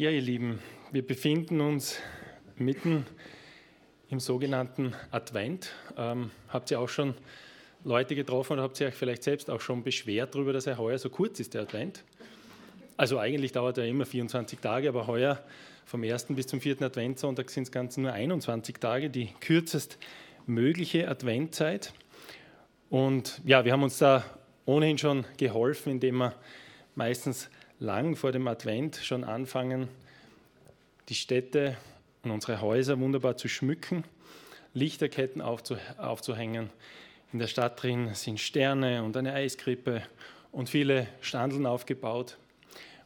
Ja, ihr Lieben, wir befinden uns mitten im sogenannten Advent. Ähm, habt ihr auch schon Leute getroffen oder habt ihr euch vielleicht selbst auch schon beschwert darüber, dass er heuer so kurz ist, der Advent? Also eigentlich dauert er immer 24 Tage, aber heuer vom 1. bis zum 4. Adventssonntag sind es ganz nur 21 Tage, die kürzest mögliche Adventzeit. Und ja, wir haben uns da ohnehin schon geholfen, indem wir meistens lang vor dem Advent schon anfangen, die Städte und unsere Häuser wunderbar zu schmücken, Lichterketten aufzuhängen. In der Stadt drin sind Sterne und eine Eiskrippe und viele Standeln aufgebaut.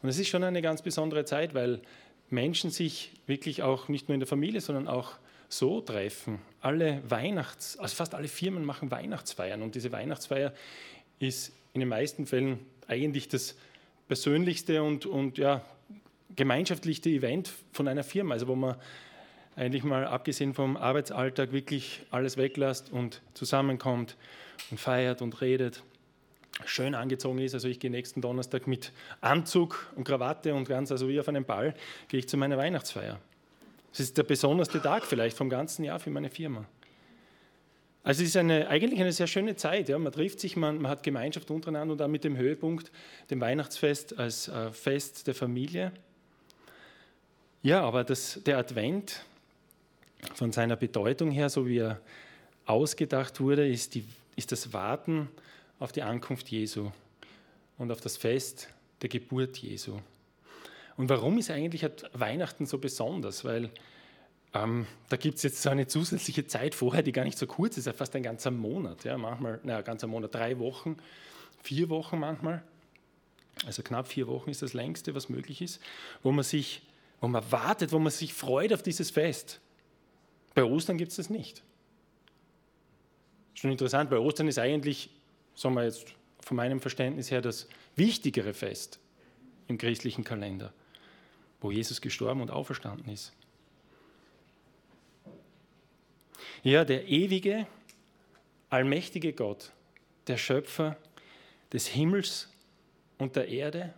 Und es ist schon eine ganz besondere Zeit, weil Menschen sich wirklich auch nicht nur in der Familie, sondern auch so treffen. Alle Weihnachts-, also fast alle Firmen machen Weihnachtsfeiern und diese Weihnachtsfeier ist in den meisten Fällen eigentlich das persönlichste und, und ja, gemeinschaftlichste Event von einer Firma, also wo man eigentlich mal abgesehen vom Arbeitsalltag wirklich alles weglässt und zusammenkommt und feiert und redet, schön angezogen ist. Also ich gehe nächsten Donnerstag mit Anzug und Krawatte und ganz, also wie auf einem Ball, gehe ich zu meiner Weihnachtsfeier. Das ist der besonderste Tag vielleicht vom ganzen Jahr für meine Firma. Also es ist eine, eigentlich eine sehr schöne Zeit. Ja. Man trifft sich, man, man hat Gemeinschaft untereinander und dann mit dem Höhepunkt, dem Weihnachtsfest als äh, Fest der Familie. Ja, aber das, der Advent von seiner Bedeutung her, so wie er ausgedacht wurde, ist, die, ist das Warten auf die Ankunft Jesu und auf das Fest der Geburt Jesu. Und warum ist eigentlich Weihnachten so besonders? Weil ähm, da gibt es jetzt so eine zusätzliche Zeit vorher, die gar nicht so kurz ist, fast ein ganzer Monat. Ja, manchmal, naja, ganzer Monat, drei Wochen, vier Wochen manchmal. Also knapp vier Wochen ist das längste, was möglich ist, wo man sich, wo man wartet, wo man sich freut auf dieses Fest. Bei Ostern gibt es das nicht. Schon interessant, weil Ostern ist eigentlich, sagen wir jetzt von meinem Verständnis her, das wichtigere Fest im christlichen Kalender, wo Jesus gestorben und auferstanden ist. Ja, der ewige, allmächtige Gott, der Schöpfer des Himmels und der Erde,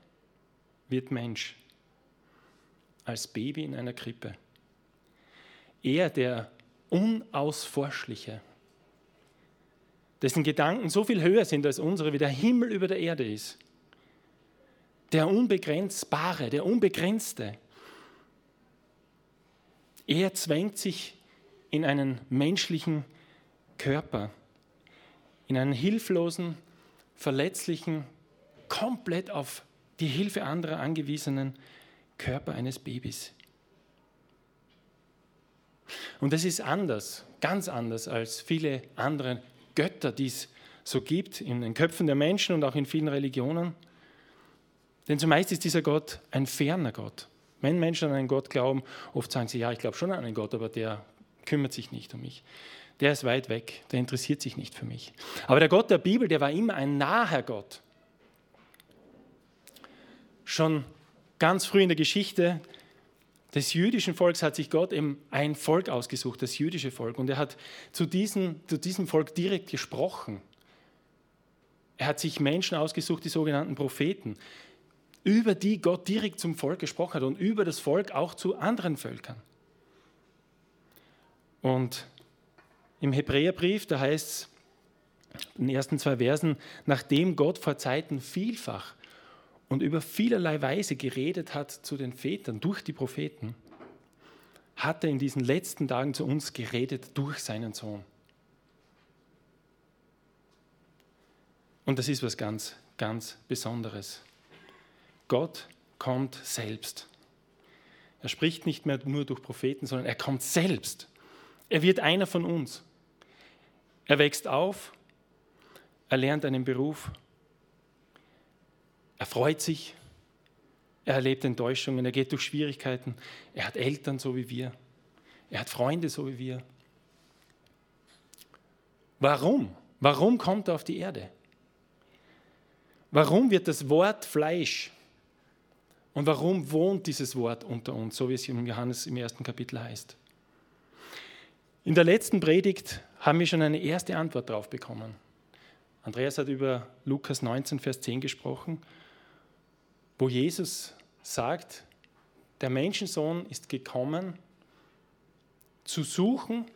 wird Mensch als Baby in einer Krippe. Er, der Unausforschliche, dessen Gedanken so viel höher sind als unsere, wie der Himmel über der Erde ist. Der Unbegrenzbare, der Unbegrenzte. Er zwängt sich in einen menschlichen Körper, in einen hilflosen, verletzlichen, komplett auf die Hilfe anderer angewiesenen Körper eines Babys. Und das ist anders, ganz anders als viele andere Götter, die es so gibt in den Köpfen der Menschen und auch in vielen Religionen. Denn zumeist ist dieser Gott ein ferner Gott. Wenn Menschen an einen Gott glauben, oft sagen sie, ja, ich glaube schon an einen Gott, aber der kümmert sich nicht um mich. Der ist weit weg, der interessiert sich nicht für mich. Aber der Gott der Bibel, der war immer ein naher Gott. Schon ganz früh in der Geschichte des jüdischen Volks hat sich Gott eben ein Volk ausgesucht, das jüdische Volk. Und er hat zu diesem, zu diesem Volk direkt gesprochen. Er hat sich Menschen ausgesucht, die sogenannten Propheten, über die Gott direkt zum Volk gesprochen hat und über das Volk auch zu anderen Völkern. Und im Hebräerbrief, da heißt es in den ersten zwei Versen, nachdem Gott vor Zeiten vielfach und über vielerlei Weise geredet hat zu den Vätern durch die Propheten, hat er in diesen letzten Tagen zu uns geredet durch seinen Sohn. Und das ist was ganz, ganz Besonderes. Gott kommt selbst. Er spricht nicht mehr nur durch Propheten, sondern er kommt selbst. Er wird einer von uns. Er wächst auf, er lernt einen Beruf, er freut sich, er erlebt Enttäuschungen, er geht durch Schwierigkeiten, er hat Eltern so wie wir, er hat Freunde so wie wir. Warum? Warum kommt er auf die Erde? Warum wird das Wort Fleisch? Und warum wohnt dieses Wort unter uns, so wie es im Johannes im ersten Kapitel heißt? In der letzten Predigt haben wir schon eine erste Antwort darauf bekommen. Andreas hat über Lukas 19, Vers 10 gesprochen, wo Jesus sagt, der Menschensohn ist gekommen, zu suchen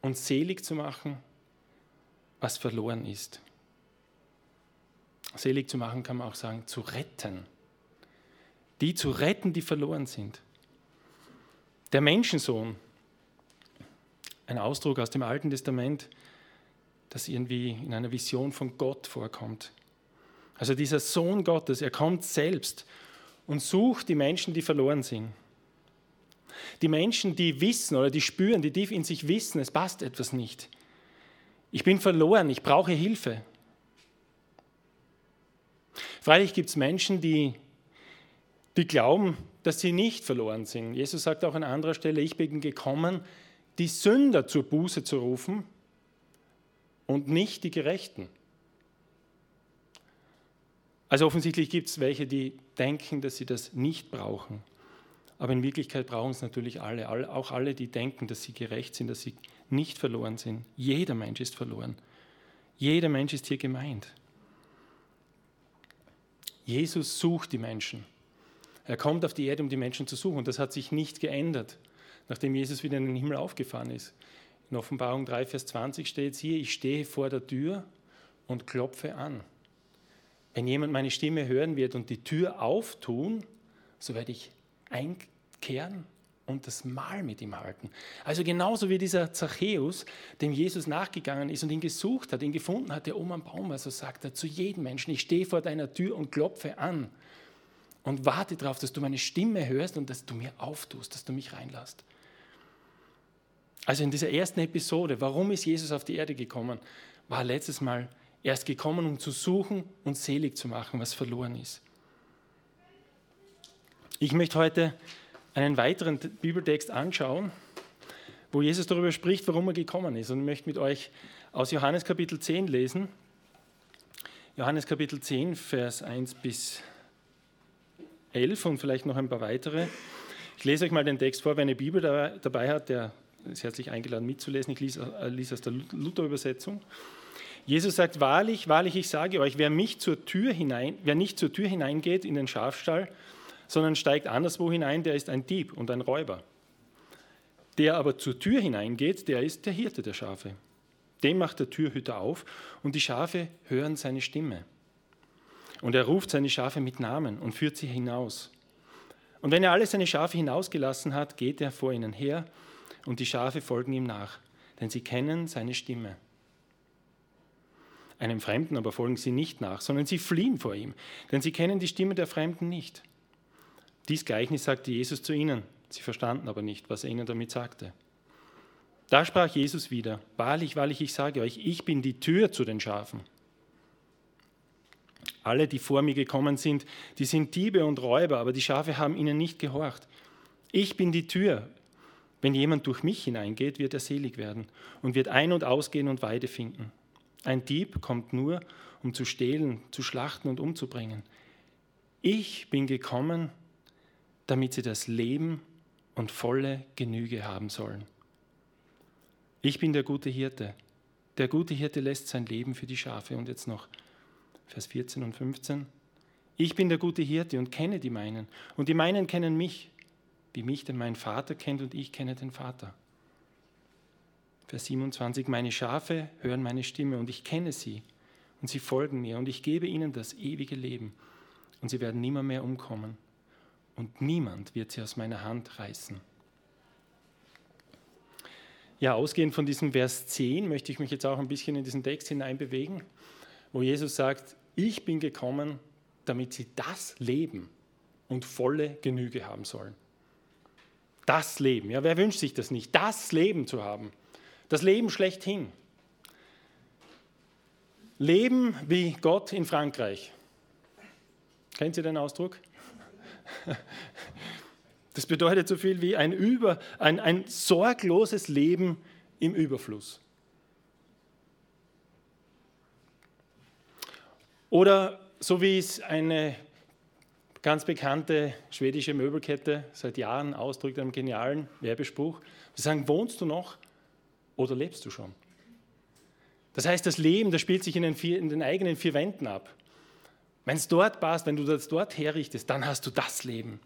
und selig zu machen, was verloren ist. Selig zu machen kann man auch sagen, zu retten. Die zu retten, die verloren sind. Der Menschensohn, ein Ausdruck aus dem Alten Testament, das irgendwie in einer Vision von Gott vorkommt. Also dieser Sohn Gottes, er kommt selbst und sucht die Menschen, die verloren sind. Die Menschen, die wissen oder die spüren, die tief in sich wissen, es passt etwas nicht. Ich bin verloren, ich brauche Hilfe. Freilich gibt es Menschen, die, die glauben, dass sie nicht verloren sind. Jesus sagt auch an anderer Stelle, ich bin gekommen, die Sünder zur Buße zu rufen und nicht die Gerechten. Also offensichtlich gibt es welche, die denken, dass sie das nicht brauchen. Aber in Wirklichkeit brauchen es natürlich alle, auch alle, die denken, dass sie gerecht sind, dass sie nicht verloren sind. Jeder Mensch ist verloren. Jeder Mensch ist hier gemeint. Jesus sucht die Menschen. Er kommt auf die Erde, um die Menschen zu suchen. Und das hat sich nicht geändert, nachdem Jesus wieder in den Himmel aufgefahren ist. In Offenbarung 3, Vers 20 steht es hier, ich stehe vor der Tür und klopfe an. Wenn jemand meine Stimme hören wird und die Tür auftun, so werde ich einkehren und das Mahl mit ihm halten. Also genauso wie dieser Zachäus, dem Jesus nachgegangen ist und ihn gesucht hat, ihn gefunden hat, der oben am Baum war, so sagt er zu jedem Menschen, ich stehe vor deiner Tür und klopfe an und warte darauf, dass du meine Stimme hörst und dass du mir auftust, dass du mich reinlässt. Also in dieser ersten Episode, warum ist Jesus auf die Erde gekommen, war letztes Mal, er ist gekommen, um zu suchen und selig zu machen, was verloren ist. Ich möchte heute einen weiteren Bibeltext anschauen, wo Jesus darüber spricht, warum er gekommen ist. Und ich möchte mit euch aus Johannes Kapitel 10 lesen. Johannes Kapitel 10, Vers 1 bis 11 und vielleicht noch ein paar weitere. Ich lese euch mal den Text vor. Wer eine Bibel dabei hat, der ist herzlich eingeladen mitzulesen. Ich lese, äh, aus der Luther-Übersetzung. Jesus sagt, wahrlich, wahrlich, ich sage euch, wer, mich zur Tür hinein, wer nicht zur Tür hineingeht in den Schafstall, sondern steigt anderswo hinein, der ist ein Dieb und ein Räuber. Der aber zur Tür hineingeht, der ist der Hirte der Schafe. Dem macht der Türhüter auf und die Schafe hören seine Stimme. Und er ruft seine Schafe mit Namen und führt sie hinaus. Und wenn er alle seine Schafe hinausgelassen hat, geht er vor ihnen her und die Schafe folgen ihm nach, denn sie kennen seine Stimme. Einem Fremden aber folgen sie nicht nach, sondern sie fliehen vor ihm, denn sie kennen die Stimme der Fremden nicht. Dies Gleichnis sagte Jesus zu ihnen. Sie verstanden aber nicht, was er ihnen damit sagte. Da sprach Jesus wieder, wahrlich, wahrlich, ich sage euch, ich bin die Tür zu den Schafen. Alle, die vor mir gekommen sind, die sind Diebe und Räuber, aber die Schafe haben ihnen nicht gehorcht. Ich bin die Tür. Wenn jemand durch mich hineingeht, wird er selig werden und wird ein- und ausgehen und Weide finden. Ein Dieb kommt nur, um zu stehlen, zu schlachten und umzubringen. Ich bin gekommen, damit sie das Leben und volle Genüge haben sollen. Ich bin der gute Hirte. Der gute Hirte lässt sein Leben für die Schafe. Und jetzt noch Vers 14 und 15. Ich bin der gute Hirte und kenne die meinen. Und die meinen kennen mich, wie mich denn mein Vater kennt und ich kenne den Vater. Vers 27. Meine Schafe hören meine Stimme und ich kenne sie. Und sie folgen mir und ich gebe ihnen das ewige Leben. Und sie werden nimmer mehr umkommen und niemand wird sie aus meiner Hand reißen. Ja, ausgehend von diesem Vers 10 möchte ich mich jetzt auch ein bisschen in diesen Text hineinbewegen, wo Jesus sagt, ich bin gekommen, damit sie das Leben und volle Genüge haben sollen. Das Leben, ja, wer wünscht sich das nicht? Das Leben zu haben. Das Leben schlechthin. Leben wie Gott in Frankreich. Kennt ihr den Ausdruck? Das bedeutet so viel wie ein, über, ein, ein sorgloses Leben im Überfluss. Oder so wie es eine ganz bekannte schwedische Möbelkette seit Jahren ausdrückt, einem genialen Werbespruch. Sie sagen, wohnst du noch oder lebst du schon? Das heißt, das Leben, das spielt sich in den, vier, in den eigenen vier Wänden ab. Wenn es dort passt, wenn du das dort herrichtest, dann hast du das Leben.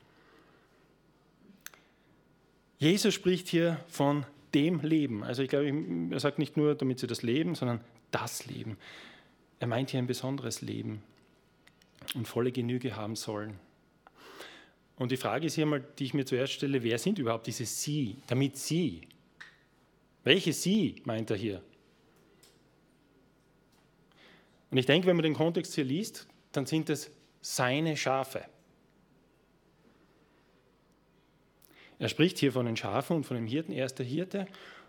Jesus spricht hier von dem Leben. Also ich glaube, er sagt nicht nur, damit sie das Leben, sondern das Leben. Er meint hier ein besonderes Leben und volle Genüge haben sollen. Und die Frage ist hier mal, die ich mir zuerst stelle, wer sind überhaupt diese Sie, damit Sie? Welche Sie meint er hier? Und ich denke, wenn man den Kontext hier liest, dann sind es seine Schafe. Er spricht hier von den Schafen und von dem Hirten. Er ist der Hirte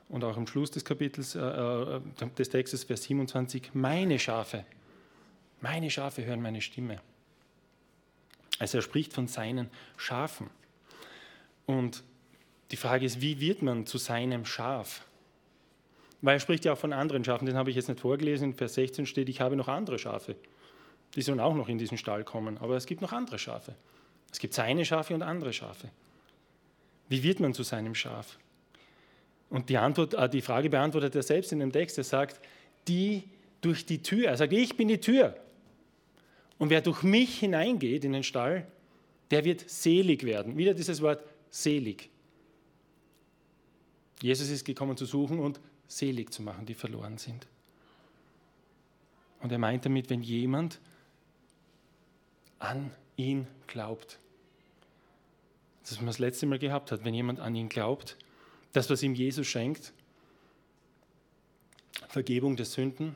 und auch am Schluss des Kapitels äh, äh des Textes, Vers 27, meine Schafe, meine Schafe hören meine Stimme. Also er spricht von seinen Schafen. Und die Frage ist, wie wird man zu seinem Schaf? Weil er spricht ja auch von anderen Schafen, den habe ich jetzt nicht vorgelesen. In Vers 16 steht, ich habe noch andere Schafe. Die sollen auch noch in diesen Stall kommen. Aber es gibt noch andere Schafe. Es gibt seine Schafe und andere Schafe. Wie wird man zu seinem Schaf? Und die, Antwort, äh, die Frage beantwortet er selbst in dem Text. Er sagt, die durch die Tür. Er sagt, ich bin die Tür. Und wer durch mich hineingeht in den Stall, der wird selig werden. Wieder dieses Wort selig. Jesus ist gekommen zu suchen und selig zu machen, die verloren sind. Und er meint damit, wenn jemand an ihn glaubt. Das, was man das letzte Mal gehabt hat, wenn jemand an ihn glaubt, das, was ihm Jesus schenkt, Vergebung der Sünden,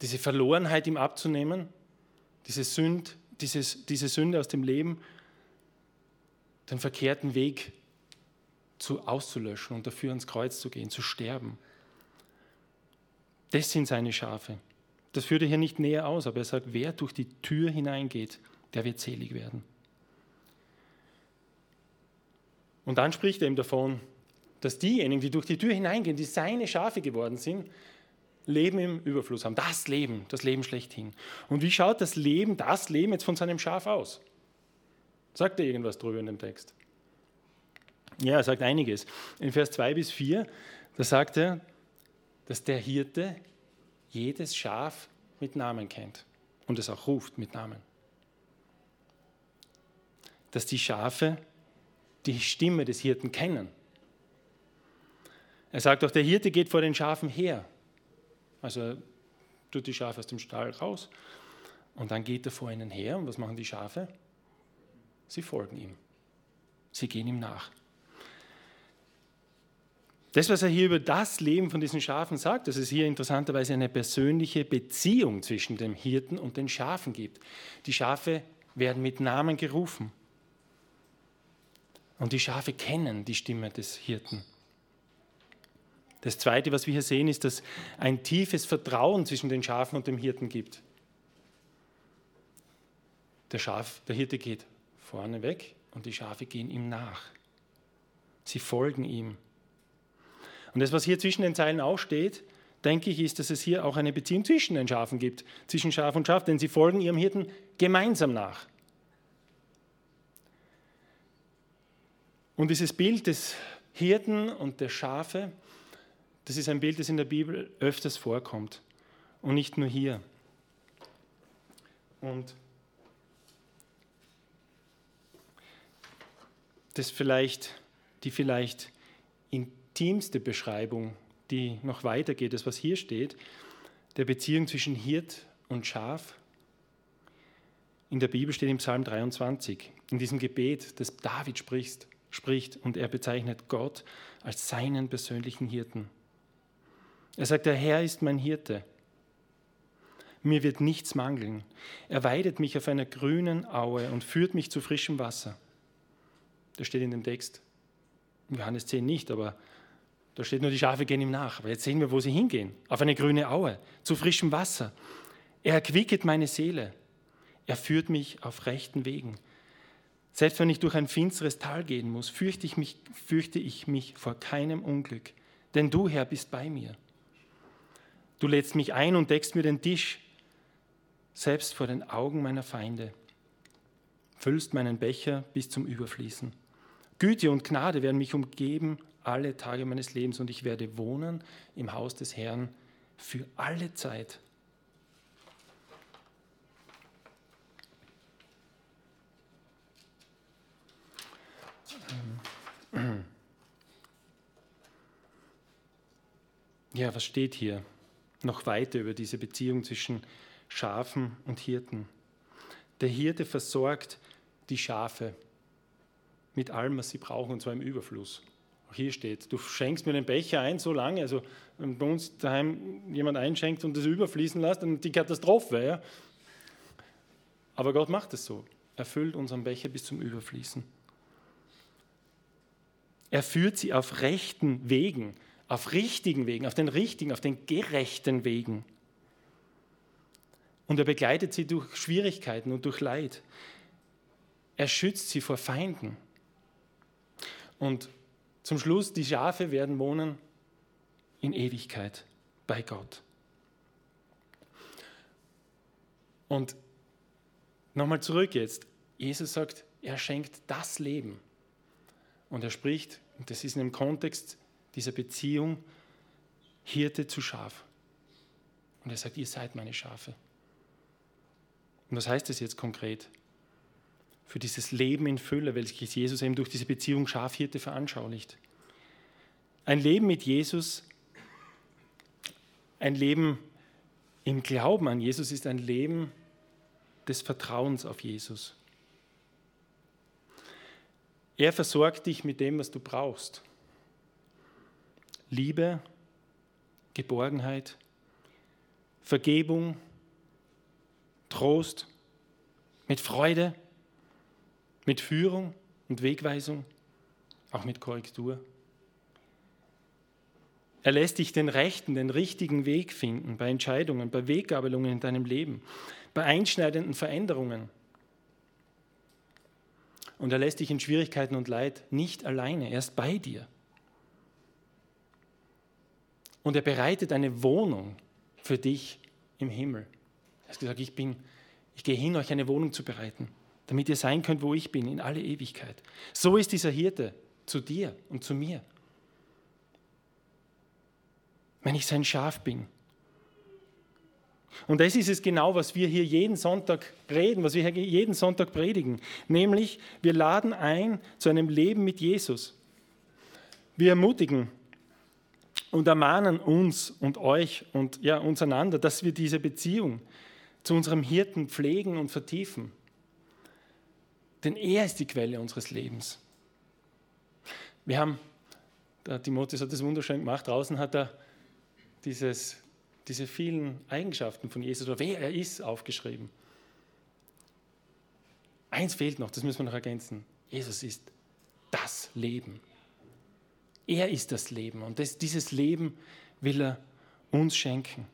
diese Verlorenheit ihm abzunehmen, diese, Sünd, dieses, diese Sünde aus dem Leben, den verkehrten Weg zu, auszulöschen und dafür ans Kreuz zu gehen, zu sterben. Das sind seine Schafe. Das führt er hier nicht näher aus, aber er sagt, wer durch die Tür hineingeht, der wird selig werden. Und dann spricht er ihm davon, dass diejenigen, die durch die Tür hineingehen, die seine Schafe geworden sind, Leben im Überfluss haben. Das Leben, das Leben schlechthin. Und wie schaut das Leben, das Leben jetzt von seinem Schaf aus? Sagt er irgendwas drüber in dem Text? Ja, er sagt einiges. In Vers 2 bis 4, da sagt er, dass der Hirte jedes Schaf mit Namen kennt und es auch ruft mit Namen. Dass die Schafe die Stimme des Hirten kennen. Er sagt auch, der Hirte geht vor den Schafen her. Also tut die Schafe aus dem Stall raus und dann geht er vor ihnen her. Und was machen die Schafe? Sie folgen ihm. Sie gehen ihm nach. Das, was er hier über das Leben von diesen Schafen sagt, dass es hier interessanterweise eine persönliche Beziehung zwischen dem Hirten und den Schafen gibt. Die Schafe werden mit Namen gerufen. Und die Schafe kennen die Stimme des Hirten. Das Zweite, was wir hier sehen, ist, dass ein tiefes Vertrauen zwischen den Schafen und dem Hirten gibt. Der, Schaf, der Hirte geht vorne weg und die Schafe gehen ihm nach. Sie folgen ihm. Und das, was hier zwischen den Zeilen auch steht, denke ich, ist, dass es hier auch eine Beziehung zwischen den Schafen gibt, zwischen Schaf und Schaf, denn sie folgen ihrem Hirten gemeinsam nach. Und dieses Bild des Hirten und der Schafe, das ist ein Bild, das in der Bibel öfters vorkommt und nicht nur hier. Und das vielleicht, die vielleicht in intimste Beschreibung, die noch weitergeht, das was hier steht, der Beziehung zwischen Hirt und Schaf. In der Bibel steht im Psalm 23, in diesem Gebet, das David spricht, spricht und er bezeichnet Gott als seinen persönlichen Hirten. Er sagt, der Herr ist mein Hirte. Mir wird nichts mangeln. Er weidet mich auf einer grünen Aue und führt mich zu frischem Wasser. Das steht in dem Text. Johannes 10 nicht, aber da steht nur, die Schafe gehen ihm nach. Aber jetzt sehen wir, wo sie hingehen. Auf eine grüne Aue, zu frischem Wasser. Er erquicket meine Seele. Er führt mich auf rechten Wegen. Selbst wenn ich durch ein finsteres Tal gehen muss, fürchte ich mich, fürchte ich mich vor keinem Unglück. Denn du, Herr, bist bei mir. Du lädst mich ein und deckst mir den Tisch, selbst vor den Augen meiner Feinde. Füllst meinen Becher bis zum Überfließen. Güte und Gnade werden mich umgeben alle Tage meines Lebens und ich werde wohnen im Haus des Herrn für alle Zeit. ja, was steht hier noch weiter über diese Beziehung zwischen Schafen und Hirten? Der Hirte versorgt die Schafe mit allem, was sie brauchen, und zwar im Überfluss. Auch hier steht, du schenkst mir den Becher ein so lange, also wenn bei uns daheim jemand einschenkt und das überfließen lässt, dann die Katastrophe. Ja? Aber Gott macht es so. Er füllt unseren Becher bis zum Überfließen. Er führt sie auf rechten Wegen, auf richtigen Wegen, auf den richtigen, auf den gerechten Wegen. Und er begleitet sie durch Schwierigkeiten und durch Leid. Er schützt sie vor Feinden. Und zum Schluss, die Schafe werden wohnen in Ewigkeit bei Gott. Und nochmal zurück jetzt. Jesus sagt, er schenkt das Leben. Und er spricht, und das ist in dem Kontext dieser Beziehung, Hirte zu Schaf. Und er sagt, ihr seid meine Schafe. Und was heißt das jetzt konkret? Für dieses Leben in Fülle, welches Jesus eben durch diese Beziehung Schafhirte veranschaulicht. Ein Leben mit Jesus, ein Leben im Glauben an Jesus ist ein Leben des Vertrauens auf Jesus. Er versorgt dich mit dem, was du brauchst. Liebe, Geborgenheit, Vergebung, Trost, mit Freude, mit Führung und Wegweisung, auch mit Korrektur. Er lässt dich den rechten, den richtigen Weg finden bei Entscheidungen, bei Weggabelungen in deinem Leben, bei einschneidenden Veränderungen. Und er lässt dich in Schwierigkeiten und Leid nicht alleine, er ist bei dir. Und er bereitet eine Wohnung für dich im Himmel. Er hat gesagt, ich, bin, ich gehe hin, euch eine Wohnung zu bereiten, damit ihr sein könnt, wo ich bin, in alle Ewigkeit. So ist dieser Hirte zu dir und zu mir. Wenn ich sein Schaf bin, und das ist es genau, was wir hier jeden Sonntag reden, was wir hier jeden Sonntag predigen. Nämlich, wir laden ein zu einem Leben mit Jesus. Wir ermutigen und ermahnen uns und euch und ja, uns einander, dass wir diese Beziehung zu unserem Hirten pflegen und vertiefen. Denn er ist die Quelle unseres Lebens. Wir haben, der Timotheus hat das wunderschön gemacht, draußen hat er dieses diese vielen Eigenschaften von Jesus oder wer er ist aufgeschrieben. Eins fehlt noch, das müssen wir noch ergänzen. Jesus ist das Leben. Er ist das Leben und das, dieses Leben will er uns schenken.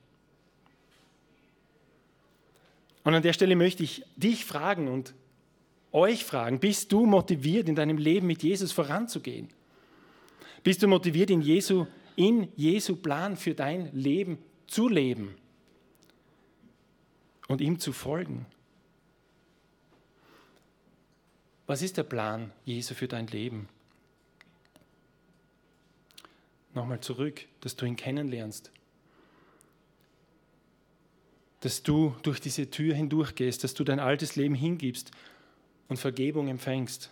Und an der Stelle möchte ich dich fragen und euch fragen, bist du motiviert, in deinem Leben mit Jesus voranzugehen? Bist du motiviert, in Jesu, in Jesu Plan für dein Leben zu leben und ihm zu folgen. Was ist der Plan Jesu für dein Leben? Nochmal zurück, dass du ihn kennenlernst, dass du durch diese Tür hindurchgehst, dass du dein altes Leben hingibst und Vergebung empfängst.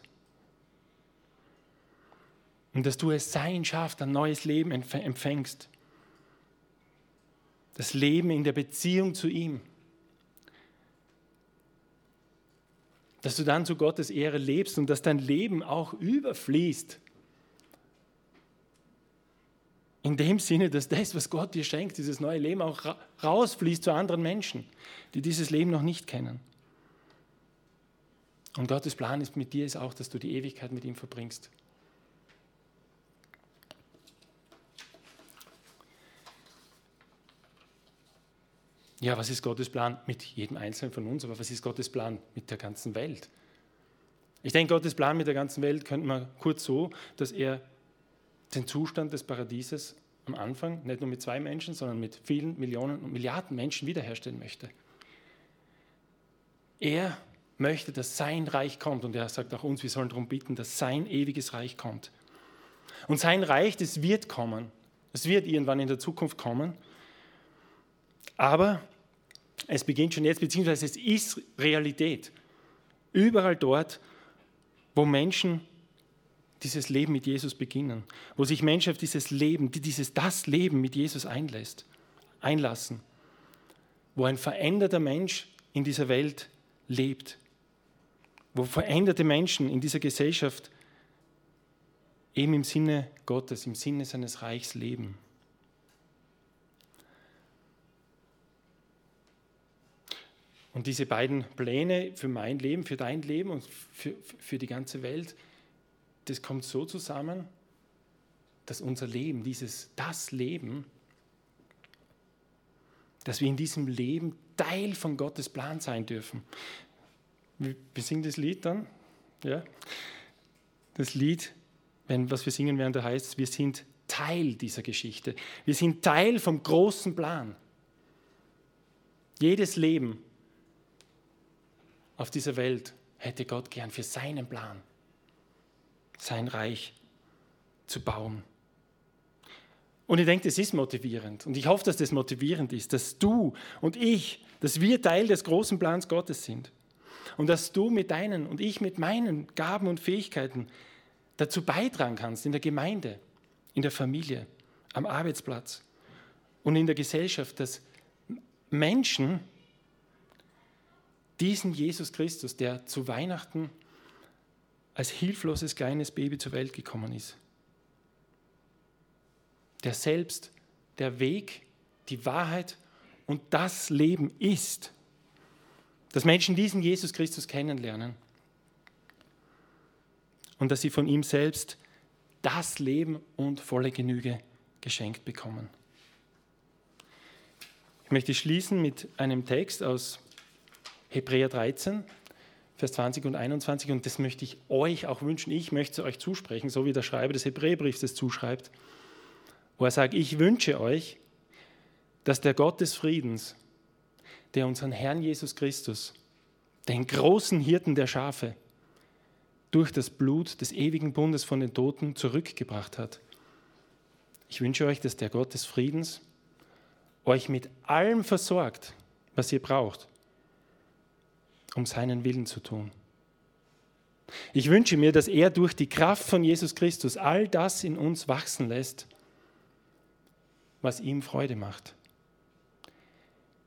Und dass du es sein schafft, ein neues Leben empfängst. Das Leben in der Beziehung zu ihm. Dass du dann zu Gottes Ehre lebst und dass dein Leben auch überfließt. In dem Sinne, dass das, was Gott dir schenkt, dieses neue Leben auch rausfließt zu anderen Menschen, die dieses Leben noch nicht kennen. Und Gottes Plan ist mit dir ist auch, dass du die Ewigkeit mit ihm verbringst. Ja, was ist Gottes Plan mit jedem Einzelnen von uns, aber was ist Gottes Plan mit der ganzen Welt? Ich denke, Gottes Plan mit der ganzen Welt könnte man kurz so, dass er den Zustand des Paradieses am Anfang nicht nur mit zwei Menschen, sondern mit vielen Millionen und Milliarden Menschen wiederherstellen möchte. Er möchte, dass sein Reich kommt und er sagt auch uns, wir sollen darum bitten, dass sein ewiges Reich kommt. Und sein Reich, das wird kommen. Es wird irgendwann in der Zukunft kommen. Aber es beginnt schon jetzt, beziehungsweise es ist Realität. Überall dort, wo Menschen dieses Leben mit Jesus beginnen, wo sich Menschen auf dieses Leben, dieses das Leben mit Jesus einlässt, einlassen, wo ein veränderter Mensch in dieser Welt lebt, wo veränderte Menschen in dieser Gesellschaft eben im Sinne Gottes, im Sinne seines Reichs leben. Und diese beiden Pläne für mein Leben, für dein Leben und für, für die ganze Welt, das kommt so zusammen, dass unser Leben, dieses, das Leben, dass wir in diesem Leben Teil von Gottes Plan sein dürfen. Wir, singen das Lied dann. Ja? Das Lied, wenn, was wir singen werden, da heißt wir sind Teil dieser Geschichte. Wir sind Teil vom großen Plan. Jedes Leben auf dieser Welt hätte Gott gern für seinen Plan, sein Reich zu bauen. Und ich denke, das ist motivierend. Und ich hoffe, dass das motivierend ist, dass du und ich, dass wir Teil des großen Plans Gottes sind. Und dass du mit deinen und ich mit meinen Gaben und Fähigkeiten dazu beitragen kannst in der Gemeinde, in der Familie, am Arbeitsplatz und in der Gesellschaft, dass Menschen diesen Jesus Christus, der zu Weihnachten als hilfloses kleines Baby zur Welt gekommen ist, der selbst der Weg, die Wahrheit und das Leben ist, dass Menschen diesen Jesus Christus kennenlernen und dass sie von ihm selbst das Leben und volle Genüge geschenkt bekommen. Ich möchte schließen mit einem Text aus Hebräer 13, Vers 20 und 21 und das möchte ich euch auch wünschen. Ich möchte euch zusprechen, so wie der Schreiber des Hebräerbriefs es zuschreibt, wo er sagt, ich wünsche euch, dass der Gott des Friedens, der unseren Herrn Jesus Christus, den großen Hirten der Schafe, durch das Blut des ewigen Bundes von den Toten zurückgebracht hat. Ich wünsche euch, dass der Gott des Friedens euch mit allem versorgt, was ihr braucht, um seinen Willen zu tun. Ich wünsche mir, dass er durch die Kraft von Jesus Christus all das in uns wachsen lässt, was ihm Freude macht.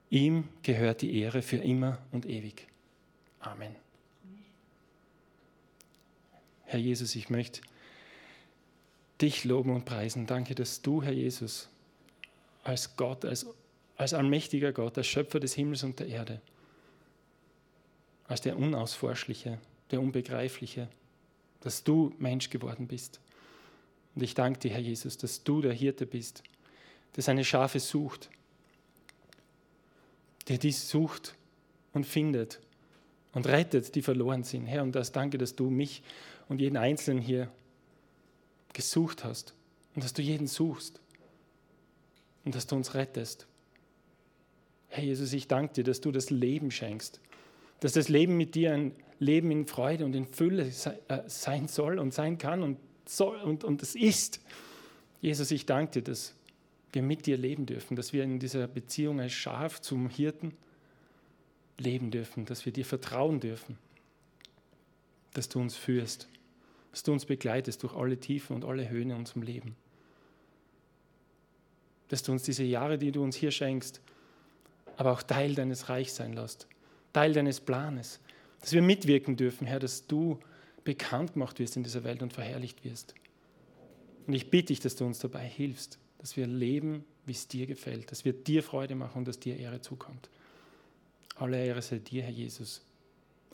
Ihm gehört die Ehre für immer und ewig. Amen. Herr Jesus, ich möchte dich loben und preisen. Danke, dass du, Herr Jesus, als Gott, als, als allmächtiger Gott, als Schöpfer des Himmels und der Erde, als der Unausforschliche, der Unbegreifliche, dass du Mensch geworden bist. Und ich danke dir, Herr Jesus, dass du der Hirte bist, der seine Schafe sucht, der dies sucht und findet und rettet, die verloren sind. Herr, und das danke, dass du mich und jeden Einzelnen hier gesucht hast und dass du jeden suchst und dass du uns rettest. Herr Jesus, ich danke dir, dass du das Leben schenkst, dass das Leben mit dir ein Leben in Freude und in Fülle äh, sein soll und sein kann und soll und, und es ist. Jesus, ich danke dir, dass wir mit dir leben dürfen, dass wir in dieser Beziehung als Schaf zum Hirten leben dürfen, dass wir dir vertrauen dürfen, dass du uns führst, dass du uns begleitest durch alle Tiefen und alle Höhen in unserem Leben. Dass du uns diese Jahre, die du uns hier schenkst, aber auch Teil deines Reichs sein lässt, Teil deines Planes, dass wir mitwirken dürfen, Herr, dass du bekannt gemacht wirst in dieser Welt und verherrlicht wirst. Und ich bitte dich, dass du uns dabei hilfst, dass wir leben, wie es dir gefällt, dass wir dir Freude machen und dass dir Ehre zukommt. Alle Ehre sei dir, Herr Jesus.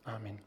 Amen.